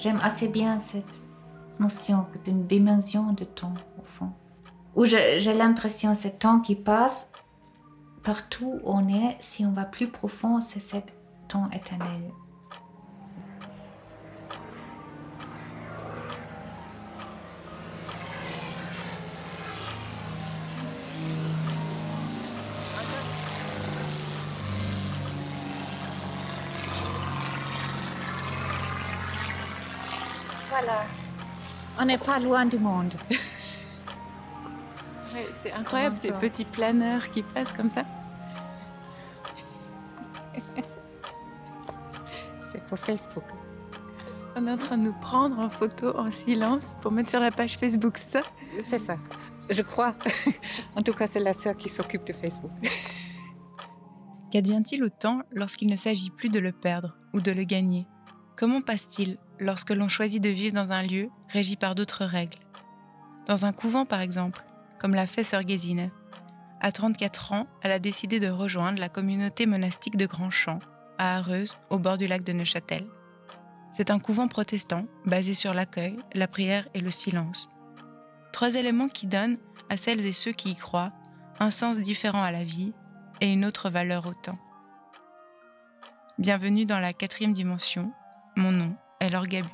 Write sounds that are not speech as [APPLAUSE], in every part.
J'aime assez bien cette notion d'une dimension de temps, au fond. Où j'ai l'impression ce temps qui passe, partout où on est, si on va plus profond, c'est ce temps éternel. Voilà. On n'est pas loin du monde. [LAUGHS] c'est incroyable ces petits planeurs qui passent comme ça. [LAUGHS] c'est pour Facebook. On est en train de nous prendre en photo en silence pour mettre sur la page Facebook, c'est ça? C'est ça. Je crois. [LAUGHS] en tout cas, c'est la sœur qui s'occupe de Facebook. Qu'advient-il au temps lorsqu'il ne s'agit plus de le perdre ou de le gagner? Comment passe-t-il? Lorsque l'on choisit de vivre dans un lieu régi par d'autres règles Dans un couvent, par exemple, comme l'a fait Sœur Guézine. À 34 ans, elle a décidé de rejoindre la communauté monastique de Grand Champ, à Arreuse, au bord du lac de Neuchâtel. C'est un couvent protestant basé sur l'accueil, la prière et le silence. Trois éléments qui donnent, à celles et ceux qui y croient, un sens différent à la vie et une autre valeur au temps. Bienvenue dans la quatrième dimension. Mon nom Laure Gabu.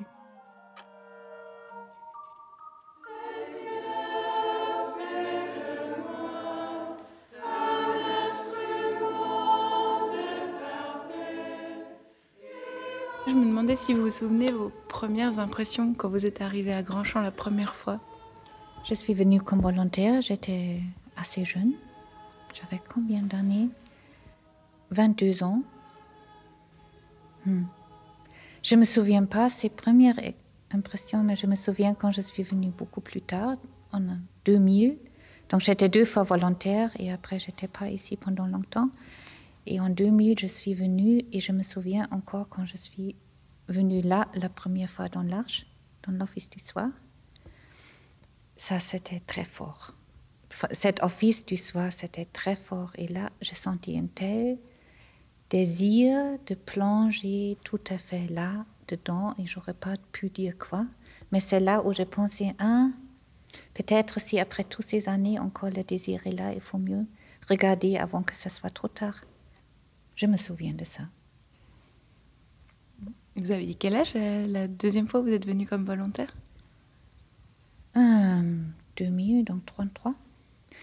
Je me demandais si vous vous souvenez vos premières impressions quand vous êtes arrivé à Grandchamp la première fois. Je suis venue comme volontaire, j'étais assez jeune. J'avais combien d'années? 22 ans. Hmm. Je ne me souviens pas ces premières impressions, mais je me souviens quand je suis venue beaucoup plus tard, en 2000. Donc j'étais deux fois volontaire et après j'étais pas ici pendant longtemps. Et en 2000, je suis venue et je me souviens encore quand je suis venue là la première fois dans l'Arche, dans l'office du soir. Ça, c'était très fort. Cet office du soir, c'était très fort. Et là, j'ai senti un tel désir de plonger tout à fait là, dedans, et j'aurais pas pu dire quoi. Mais c'est là où j'ai pensé, ah, peut-être si après toutes ces années encore le désir est là, il faut mieux regarder avant que ce soit trop tard. Je me souviens de ça. Vous aviez quel âge euh, la deuxième fois où vous êtes venu comme volontaire? Euh, 2000, donc 33.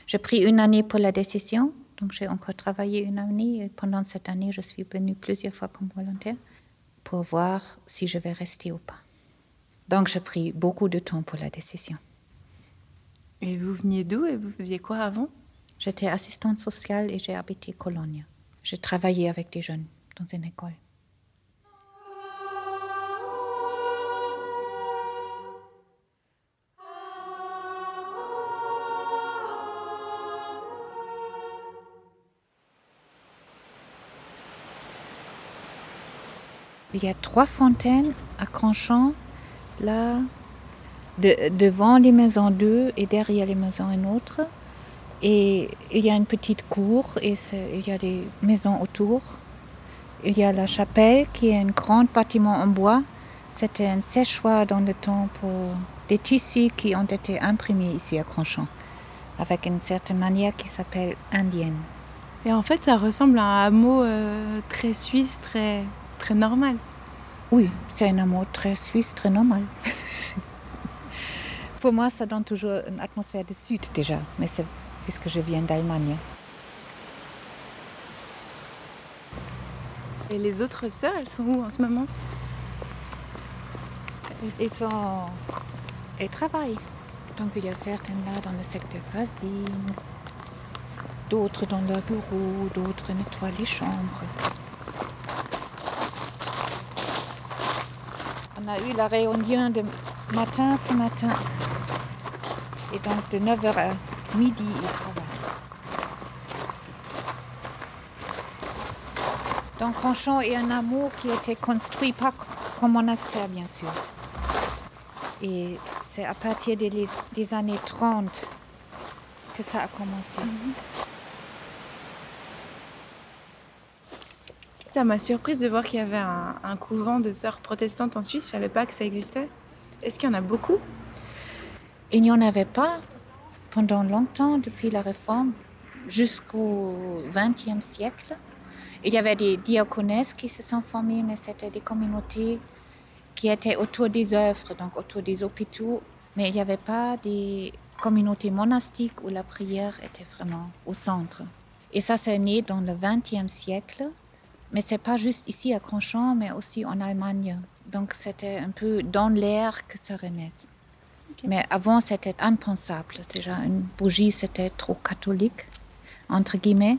J'ai pris une année pour la décision, donc j'ai encore travaillé une année. Et pendant cette année, je suis venue plusieurs fois comme volontaire pour voir si je vais rester ou pas. Donc j'ai pris beaucoup de temps pour la décision. Et vous veniez d'où et vous faisiez quoi avant? J'étais assistante sociale et j'ai habité Cologne. J'ai travaillé avec des jeunes dans une école. Il y a trois fontaines à Cranchamp, là, devant les maisons deux et derrière les maisons une autre. Et il y a une petite cour et il y a des maisons autour. Il y a la chapelle qui est un grand bâtiment en bois. C'était un séchoir dans le temps pour des tissus qui ont été imprimés ici à Cranchamp, avec une certaine manière qui s'appelle indienne. Et en fait, ça ressemble à un hameau euh, très suisse, très, très normal. Oui, c'est un hameau très suisse, très normal. [LAUGHS] pour moi, ça donne toujours une atmosphère de sud déjà, mais c'est puisque je viens d'Allemagne. Et les autres sœurs, elles sont où en ce moment? Elles sont... Elles travaillent. Donc il y a certaines là dans le secteur cuisine, d'autres dans leur bureau, d'autres nettoient les chambres. On a eu la réunion de matin ce matin. Et donc de 9h à midi, il travaille. Donc Ranchon est un amour qui a été construit pas comme monastère, bien sûr. Et c'est à partir des, années 30 que ça a commencé. Ça m'a surprise de voir qu'il y avait un, couvent de sœurs protestantes en Suisse. Je ne savais pas que ça existait. Est-ce qu'il y en a beaucoup? Il n'y en avait pas pendant longtemps, depuis la Réforme, jusqu'au XXe siècle. Il y avait des diaconesses qui se sont formées, mais c'était des communautés qui étaient autour des œuvres, donc autour des hôpitaux. Mais il n'y avait pas des communautés monastiques où la prière était vraiment au centre. Et ça, c'est né dans le XXe siècle. Mais c'est pas juste ici à Cronchamp, mais aussi en Allemagne. Donc c'était un peu dans l'air que ça renaisse. Mais avant, c'était impensable. Déjà, une bougie, c'était trop catholique, entre guillemets.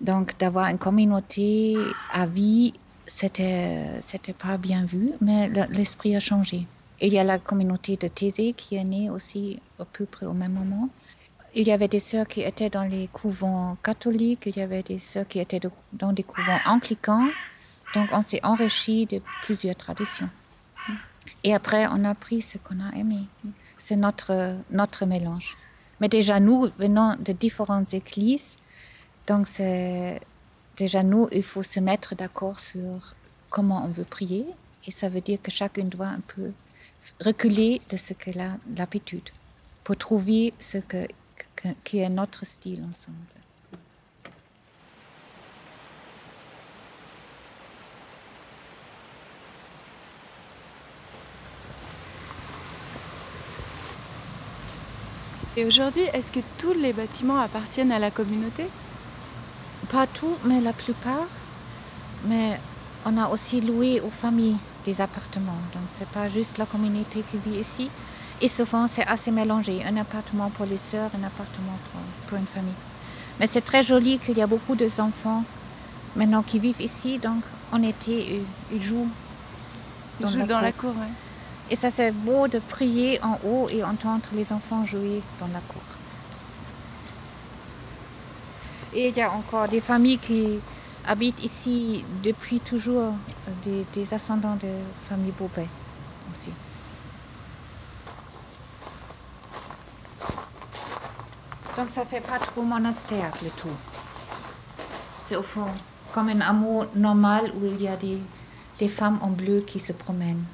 Donc d'avoir une communauté à vie, c'était c'était pas bien vu, mais l'esprit a changé. Il y a la communauté de Thésée qui est née aussi à peu près au même moment. Il y avait des sœurs qui étaient dans les couvents catholiques, il y avait des sœurs qui étaient dans des couvents anglicans. Donc on s'est enrichi de plusieurs traditions. Et après, on a pris ce qu'on a aimé. C'est notre, notre mélange. Mais déjà, nous venons de différentes églises. Donc, déjà nous, il faut se mettre d'accord sur comment on veut prier. Et ça veut dire que chacun doit un peu reculer de ce qu'elle a l'habitude pour trouver ce que qui est notre style ensemble. Et aujourd'hui, est-ce que tous les bâtiments appartiennent à la communauté? Pas tous, mais la plupart. Mais on a aussi loué aux familles des appartements. Donc c'est pas juste la communauté qui vit ici, et souvent, c'est assez mélangé. Un appartement pour les sœurs, un appartement pour, une famille. Mais c'est très joli qu'il y a beaucoup d'enfants maintenant qui vivent ici. Donc, en été, ils jouent dans, la, dans la, cour. Et ça, c'est beau de prier en haut et entendre les enfants jouer dans la cour. Et il y a encore des familles qui habitent ici depuis toujours, des, des ascendants de familles Beauvais aussi. Donc ça fait pas trop monastère le tout. C'est au fond comme un amour normal où il y a des, des femmes en bleu qui se promènent.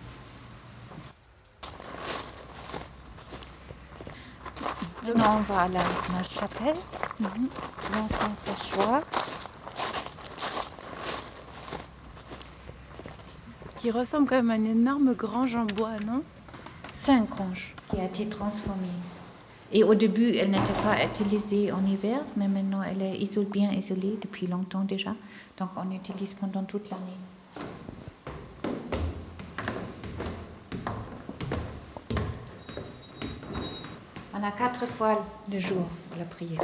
Maintenant, on va à la, chapelle, mm -hmm. Qui ressemble quand même à une énorme grange en bois, non? C'est un grange qui a été transformé. Et au début, elle n'était pas utilisée en hiver, mais maintenant elle est bien isolée depuis longtemps déjà. Donc on utilise pendant toute l'année. On a quatre fois le jour la prière.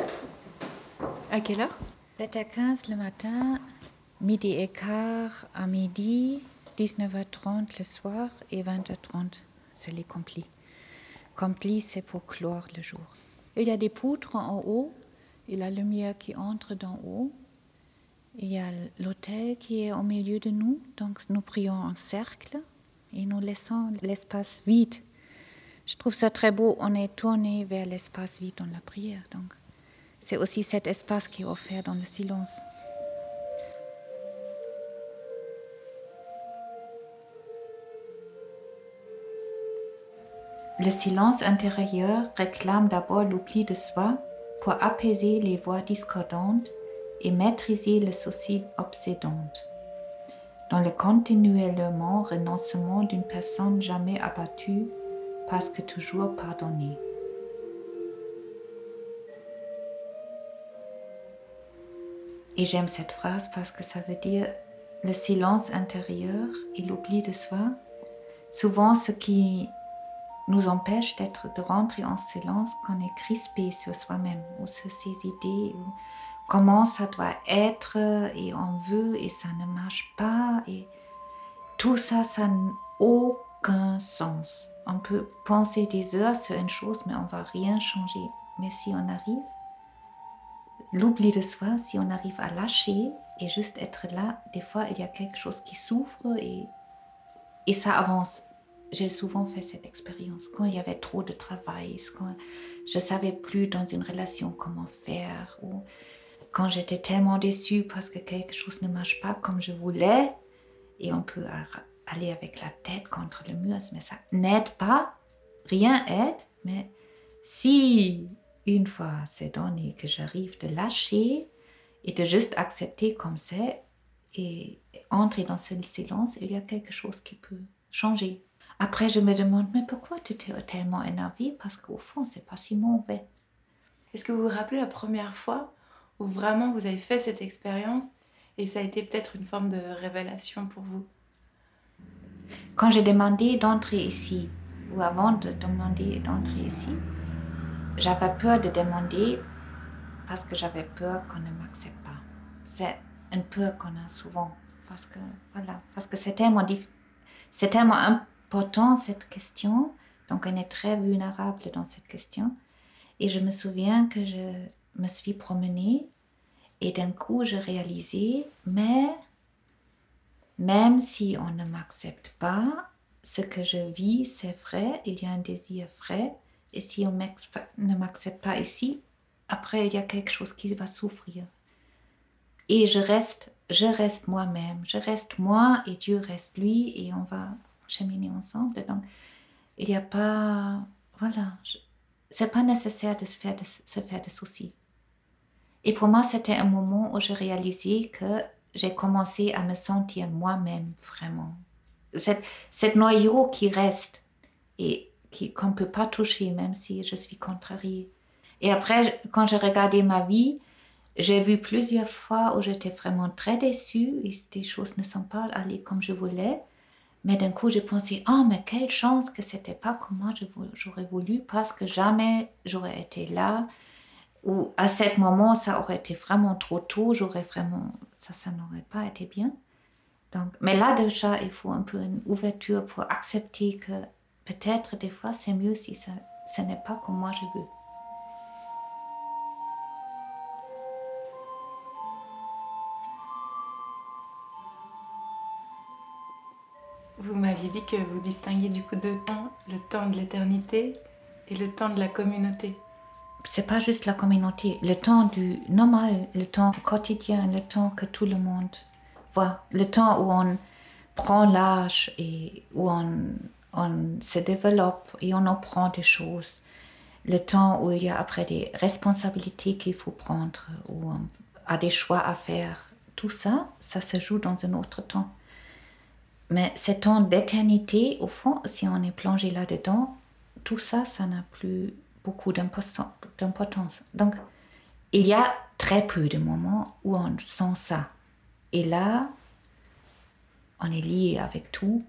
À quelle heure? 7h15 le matin, midi et quart à midi, 19h30 le soir et 20h30, c'est les complis. Compli, c'est pour clore le jour. Il y a des poutres en haut et la lumière qui entre d'en haut. Il y a l'autel qui est au milieu de nous, donc nous prions en cercle et nous laissons l'espace vide. Je trouve ça très beau, on est tourné vers l'espace vide dans la prière. Donc c'est aussi cet espace qui est offert dans le silence. Le silence intérieur réclame d'abord l'oubli de soi pour apaiser les voix discordantes et maîtriser le souci obsédant. Dans le continuellement renoncement d'une personne jamais abattue parce que toujours pardonnée. Et j'aime cette phrase parce que ça veut dire le silence intérieur et l'oubli de soi. Souvent, ce qui nous empêche d'être de rentrer en silence quand on est crispé sur soi-même ou sur ses idées ou comment ça doit être et on veut et ça ne marche pas et tout ça ça n'a aucun sens. On peut penser des heures sur une chose mais on va rien changer. Mais si on arrive l'oubli de soi si on arrive à lâcher et juste être là des fois il y a quelque chose qui souffre et et ça avance j'ai souvent fait cette expérience. Quand il y avait trop de travail, quand je ne savais plus dans une relation comment faire, ou quand j'étais tellement déçue parce que quelque chose ne marche pas comme je voulais, et on peut aller avec la tête contre le mur, mais ça n'aide pas, rien aide, mais si une fois c'est donné que j'arrive de lâcher et de juste accepter comme c'est et entrer dans ce silence, il y a quelque chose qui peut changer. Après, je me demande, mais pourquoi tu t'es tellement énervé Parce qu'au fond, c'est pas si mauvais. Est-ce que vous vous rappelez la première fois où vraiment vous avez fait cette expérience et ça a été peut-être une forme de révélation pour vous? Quand j'ai demandé d'entrer ici, ou avant de demander d'entrer ici, j'avais peur de demander parce que j'avais peur qu'on ne m'accepte pas. C'est une peur qu'on a souvent parce que voilà, parce que c'est tellement c'est tellement important cette question, donc on est très vulnérable dans cette question. Et je me souviens que je me suis promenée et d'un coup je réalisais, mais même si on ne m'accepte pas, ce que je vis, c'est vrai, il y a un désir vrai, et si on ne m'accepte pas ici, après il y a quelque chose qui va souffrir. Et je reste, je reste moi-même, je reste moi et Dieu reste lui et on va cheminer ensemble. Donc il n'y a pas, voilà, c'est pas nécessaire de se faire de, se faire soucis. Et pour moi, c'était un moment où je réalisais que j'ai commencé à me sentir moi-même vraiment. Cette, cette noyau qui reste et qu'on ne peut pas toucher, même si je suis contrariée. Et après, quand j'ai regardé ma vie, j'ai vu plusieurs fois où j'étais vraiment très déçue et des choses ne sont pas allées comme je voulais. Mais d'un coup, j'ai pensé, oh, mais quelle chance que c'était pas comme moi j'aurais voulu parce que jamais j'aurais été là. Ou à ce moment, ça aurait été vraiment trop tôt, j'aurais vraiment, ça, ça n'aurait pas été bien. Donc, mais là déjà, il faut un peu une ouverture pour accepter que peut-être des fois c'est mieux si ça, ce n'est pas comme moi je veux. Vous m'aviez dit que vous distinguiez du coup deux temps, le temps de l'éternité et le temps de la communauté. C'est pas juste la communauté, le temps du normal, le temps quotidien, le temps que tout le monde voit, le temps où on prend l'âge et où on, on se développe et on apprend des choses, le temps où il y a après des responsabilités qu'il faut prendre, où on a des choix à faire, tout ça, ça se joue dans un autre temps. Mais ce temps d'éternité, au fond, si on est plongé là-dedans, tout ça, ça n'a plus beaucoup d'importance. Donc, il y a très peu de moments où on sent ça. Et là, on est lié avec tout.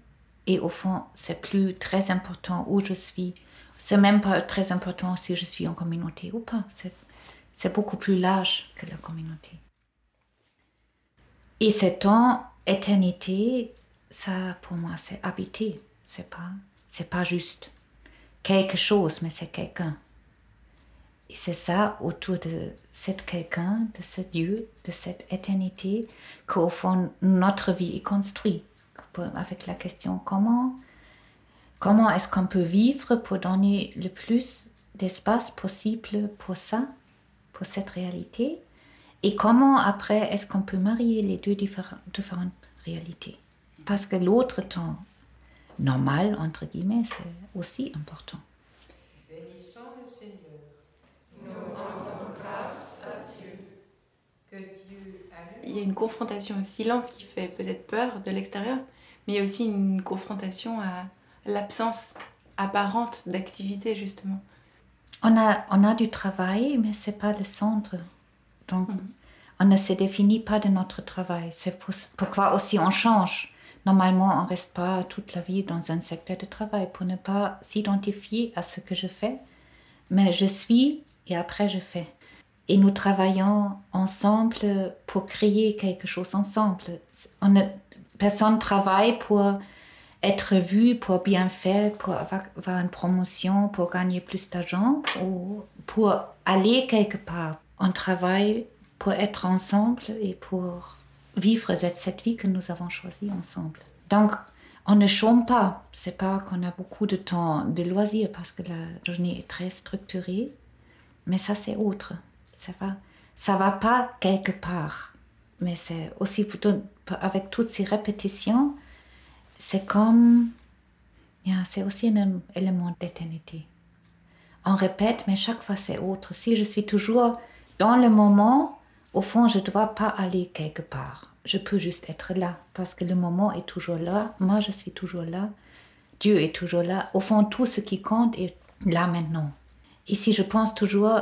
Et au fond, c'est plus très important où je suis. C'est même pas très important si je suis en communauté ou pas. C'est beaucoup plus large que la communauté. Et ce temps, éternité, ça pour moi c'est habiter, c'est pas c'est pas juste quelque chose, mais c'est quelqu'un. Et c'est ça autour de cet quelqu'un, de ce Dieu, de cette éternité, qu'au fond notre vie est construite. Avec la question comment, comment est-ce qu'on peut vivre pour donner le plus d'espace possible pour ça, pour cette réalité, et comment après est-ce qu'on peut marier les deux différentes réalités? Parce que l'autre temps normal, entre guillemets, c'est aussi important. Bénissons le Seigneur. Nous rendons grâce à Dieu. Que Dieu Il y a une confrontation au silence qui fait peut-être peur de l'extérieur, mais il y a aussi une confrontation à l'absence apparente d'activité, justement. On a, on a du travail, mais ce n'est pas le centre. Donc, mm. on ne se définit pas de notre travail. C'est pourquoi aussi on change? Normalement, on ne reste pas toute la vie dans un secteur de travail pour ne pas s'identifier à ce que je fais, mais je suis et après je fais. Et nous travaillons ensemble pour créer quelque chose ensemble. On personne travaille pour être vu, pour bien faire, pour avoir, une promotion, pour gagner plus d'argent ou pour aller quelque part. On travaille pour être ensemble et pour vivre cette vie que nous avons choisie ensemble. Donc, on ne chôme pas. C'est pas qu'on a beaucoup de temps de loisirs parce que la journée est très structurée, mais ça c'est autre. Ça va. ça va pas quelque part. Mais c'est aussi plutôt avec toutes ces répétitions, c'est comme, c'est aussi un élément d'éternité. On répète, mais chaque fois c'est autre. Si je suis toujours dans le moment, au fond, je ne dois pas aller quelque part. Je peux juste être là parce que le moment est toujours là. Moi, je suis toujours là. Dieu est toujours là. Au fond, tout ce qui compte est là maintenant. Et si je pense toujours,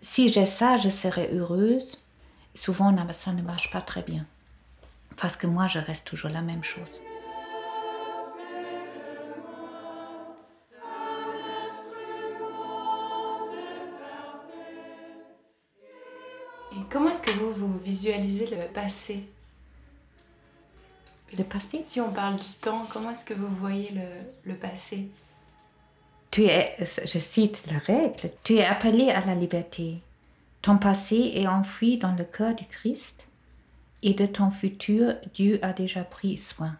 si j'ai ça, je serai heureuse, souvent ça ne marche pas très bien. Parce que moi, je reste toujours la même chose. Vous, visualisez le passé Le passé? Si on parle du temps, comment est-ce que vous voyez le, le passé? Tu es, je cite la règle, tu es appelé à la liberté. Ton passé est enfoui dans le cœur du Christ et de ton futur, Dieu a déjà pris soin.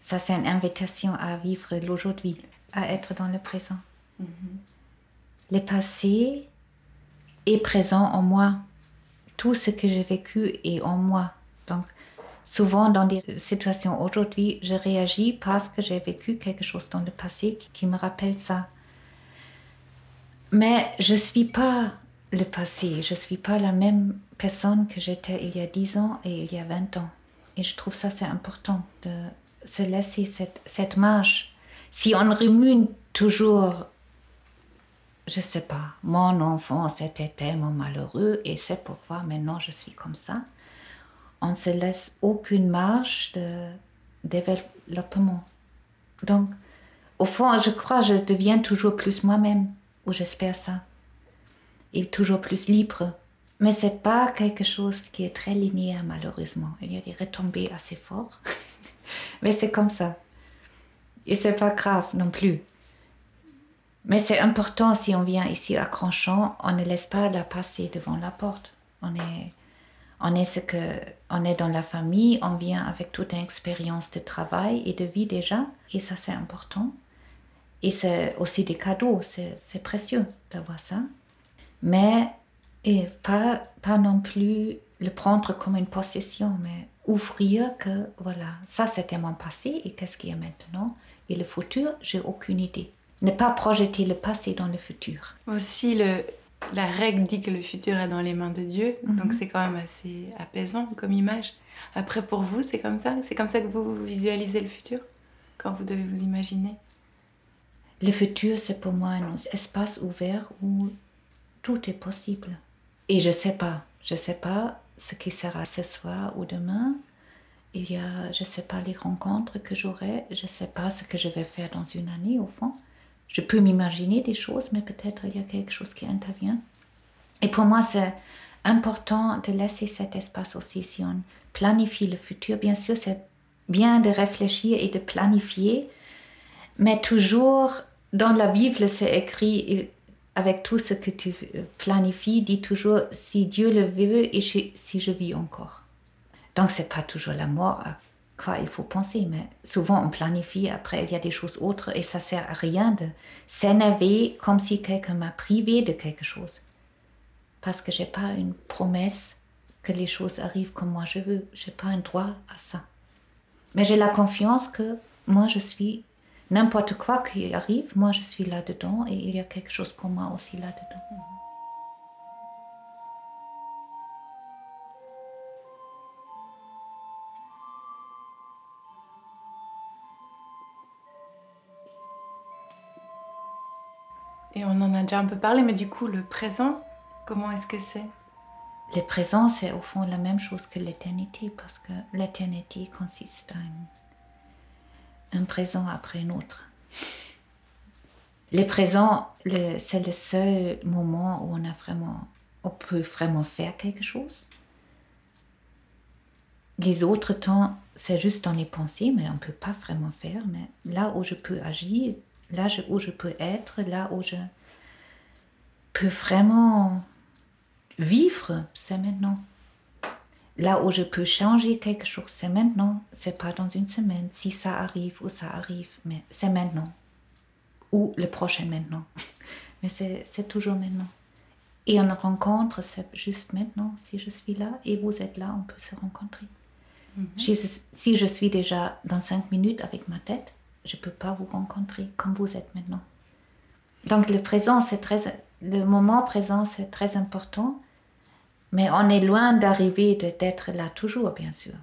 Ça, c'est une invitation à vivre l'aujourd'hui, à être dans le présent. Mm-hmm. Le passé est présent en moi. Tout ce que j'ai vécu est en moi. Donc, Souvent, dans des situations aujourd'hui, je réagis parce que j'ai vécu quelque chose dans le passé qui me rappelle ça. Mais je ne suis pas le passé, je ne suis pas la même personne que j'étais il y a 10 ans et il y a 20 ans. Et je trouve ça c'est important de se laisser cette, cette marche. Si on remue toujours, je sais pas, mon enfant c'était tellement malheureux et c'est pourquoi maintenant je suis comme ça on ne se laisse aucune marge de développement. Donc, au fond, je crois que je deviens toujours plus moi-même, ou j'espère ça, et toujours plus libre. Mais c'est pas quelque chose qui est très linéaire, malheureusement. Il y a des retombées assez fortes, [LAUGHS] mais c'est comme ça. Et c'est pas grave non plus. Mais c'est important si on vient ici à Grandchamp, on ne laisse pas la passer devant la porte. On est on est ce que on est dans la famille, on vient avec toute une expérience de travail et de vie déjà, et ça c'est important. Et c'est aussi des cadeaux, c'est précieux d'avoir ça. Mais et pas, pas non plus le prendre comme une possession, mais ouvrir que voilà, ça c'était mon passé et qu'est-ce qui est maintenant? Et le futur, j'ai aucune idée. Ne pas projeter le passé dans le futur. Aussi, le, la règle dit que le futur est dans les mains de Dieu, donc mhm. c'est quand même assez apaisant comme image. Après, pour vous, c'est comme ça? C'est comme ça que vous visualisez le futur? Quand vous devez vous imaginer? Le futur, c'est pour moi un espace ouvert où tout est possible. Et je sais pas, je sais pas ce qui sera ce soir ou demain. Il y a, je sais pas, les rencontres que j'aurai, je sais pas ce que je vais faire dans une année au fond. Je peux m'imaginer des choses, mais peut-être il y a quelque chose qui intervient. Et pour moi, c'est important de laisser cet espace aussi si on planifie le futur. Bien sûr, c'est bien de réfléchir et de planifier, mais toujours dans la Bible, c'est écrit avec tout ce que tu planifies, dit toujours si Dieu le veut et si je vis encore. Donc, c'est pas toujours la mort quoi il faut penser, mais souvent on planifie, après il y a des choses autres et ça sert à rien de s'énerver comme si quelqu'un m'a privé de quelque chose. Parce que j'ai pas une promesse que les choses arrivent comme moi je veux, j'ai pas un droit à ça. Mais j'ai la confiance que moi je suis n'importe quoi qui arrive, moi je suis là-dedans et il y a quelque chose pour moi aussi là-dedans. On en a déjà un peu parlé, mais du coup, le présent, comment est-ce que c'est? Le présent, c'est au fond la même chose que l'éternité, parce que l'éternité consiste en un présent après un autre. Le présent, c'est le seul moment où on a vraiment, on peut vraiment faire quelque chose. Les autres temps, c'est juste dans les pensées, mais on ne peut pas vraiment faire. Mais là où je peux agir, là où je peux être, là où je peux vraiment vivre, c'est maintenant. Là où je peux changer quelque chose, c'est maintenant. C'est pas dans une semaine, si ça arrive ou ça arrive, mais c'est maintenant. Ou le prochain maintenant. [LAUGHS] Mais c'est toujours maintenant. Et une rencontre, c'est juste maintenant, si je suis là et vous êtes là, on peut se rencontrer. Mhm. Si- Si je suis déjà dans cinq minutes avec ma tête, je ne peux pas vous rencontrer comme vous êtes maintenant. Donc le présent, c'est très, le moment présent, c'est très important. Mais on est loin d'arriver d'être là toujours, bien sûr.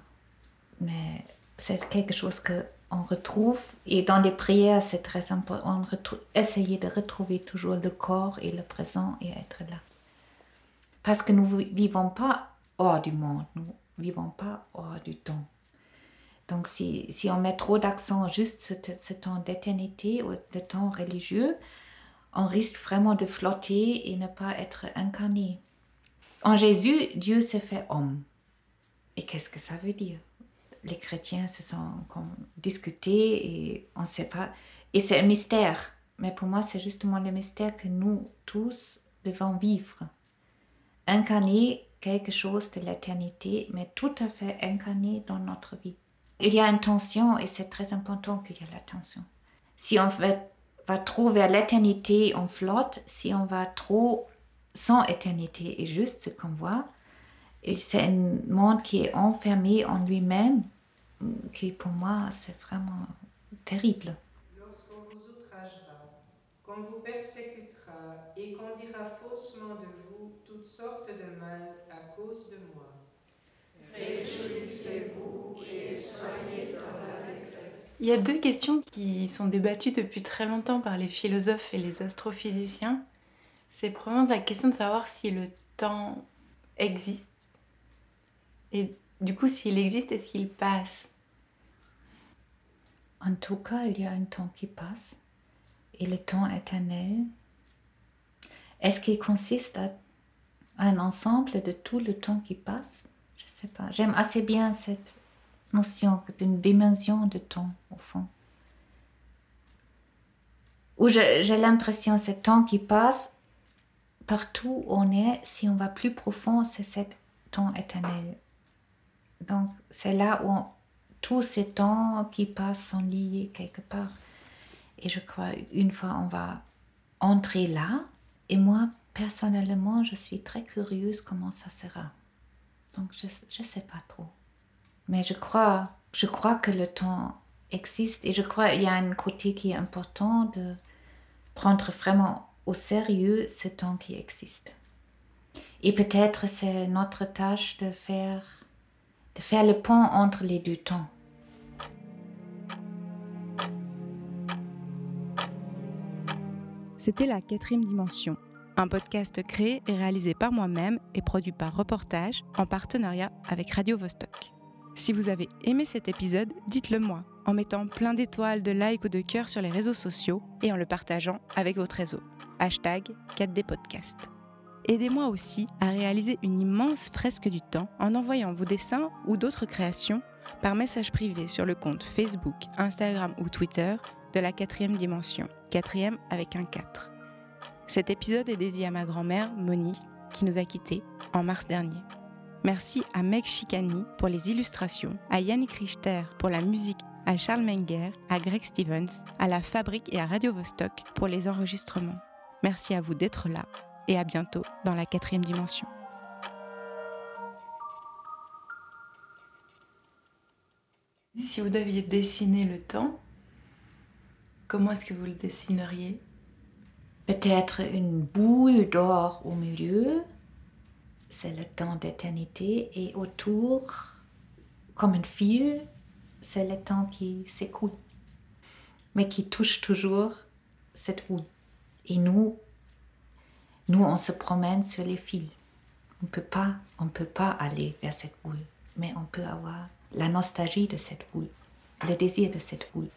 Mais c'est quelque chose que on retrouve et dans les prières, c'est très important. On de retrouver toujours le corps et le présent et être là. Parce que nous vi- vivons pas hors du monde, nous vivons pas hors du temps. Donc si, si on met trop d'accent juste sur ce, temps d'éternité ou de temps religieux, on risque vraiment de flotter et ne pas être incarné. En Jésus, Dieu s'est fait homme. Et qu'est-ce que ça veut dire? Les chrétiens se sont discutés et on ne sait pas. Et c'est un mystère. Mais pour moi, c'est justement le mystère que nous tous devons vivre. Incarner quelque chose de l'éternité, mais tout à fait incarné dans notre vie. Il y a une tension et c'est très important qu'il y ait la tension. Si on va, trop vers l'éternité, on flotte. Si on va trop sans éternité et juste ce qu'on voit, c'est un monde qui est enfermé en lui-même, qui pour moi c'est vraiment terrible. Lorsqu'on vous outragera, qu'on vous persécutera et qu'on dira faussement de vous toutes sortes de mal à cause de moi. Il y a deux questions qui sont débattues depuis très longtemps par les philosophes et les astrophysiciens. C'est probablement la question de savoir si le temps existe. Et du coup, s'il existe, est-ce qu'il passe En tout cas, il y a un temps qui passe et le temps éternel. Est-ce qu'il consiste à un ensemble de tout le temps qui passe? J'aime assez bien cette notion d'une dimension de temps, au fond. Où j'ai l'impression que ce temps qui passe, partout où on est, si on va plus profond, c'est cet temps éternel. Donc, c'est là où tous ces temps qui passent sont liés quelque part. Et je crois, une fois on va entrer là, et moi, personnellement, je suis très curieuse comment ça sera. Donc, je ne sais pas trop. Mais je crois, je crois que le temps existe et je crois qu'il y a un côté qui est important de prendre vraiment au sérieux ce temps qui existe. Et peut-être c'est notre tâche de faire, de faire le pont entre les deux temps. C'était la quatrième dimension, un podcast créé et réalisé par moi-même et produit par Reportage en partenariat avec Radio Vostok. Si vous avez aimé cet épisode, dites-le moi en mettant plein d'étoiles, de likes ou de cœurs sur les réseaux sociaux et en le partageant avec votre réseau. Hashtag 4D Podcast. Aidez-moi aussi à réaliser une immense fresque du temps en envoyant vos dessins ou d'autres créations par message privé sur le compte Facebook, Instagram ou Twitter de la quatrième dimension, quatrième avec un 4. Cet épisode est dédié à ma grand-mère, Moni, qui nous a quittés en mars dernier. Merci à Meg Chicani pour les illustrations, à Yannick Richter pour la musique, à Charles Menger, à Greg Stevens, à la Fabrique et à Radio Vostok pour les enregistrements. Merci à vous d'être là et à bientôt dans la quatrième dimension. Si vous deviez dessiner le temps, comment est-ce que vous le dessineriez? Peut-être une boule d'or au milieu, c'est le temps d'éternité, et autour, comme un fil, c'est le temps qui s'écoule, mais qui touche toujours cette boule. Et nous, nous, on se promène sur les fils. On peut pas, on peut pas aller vers cette boule, mais on peut avoir la nostalgie de cette boule, le désir de cette boule.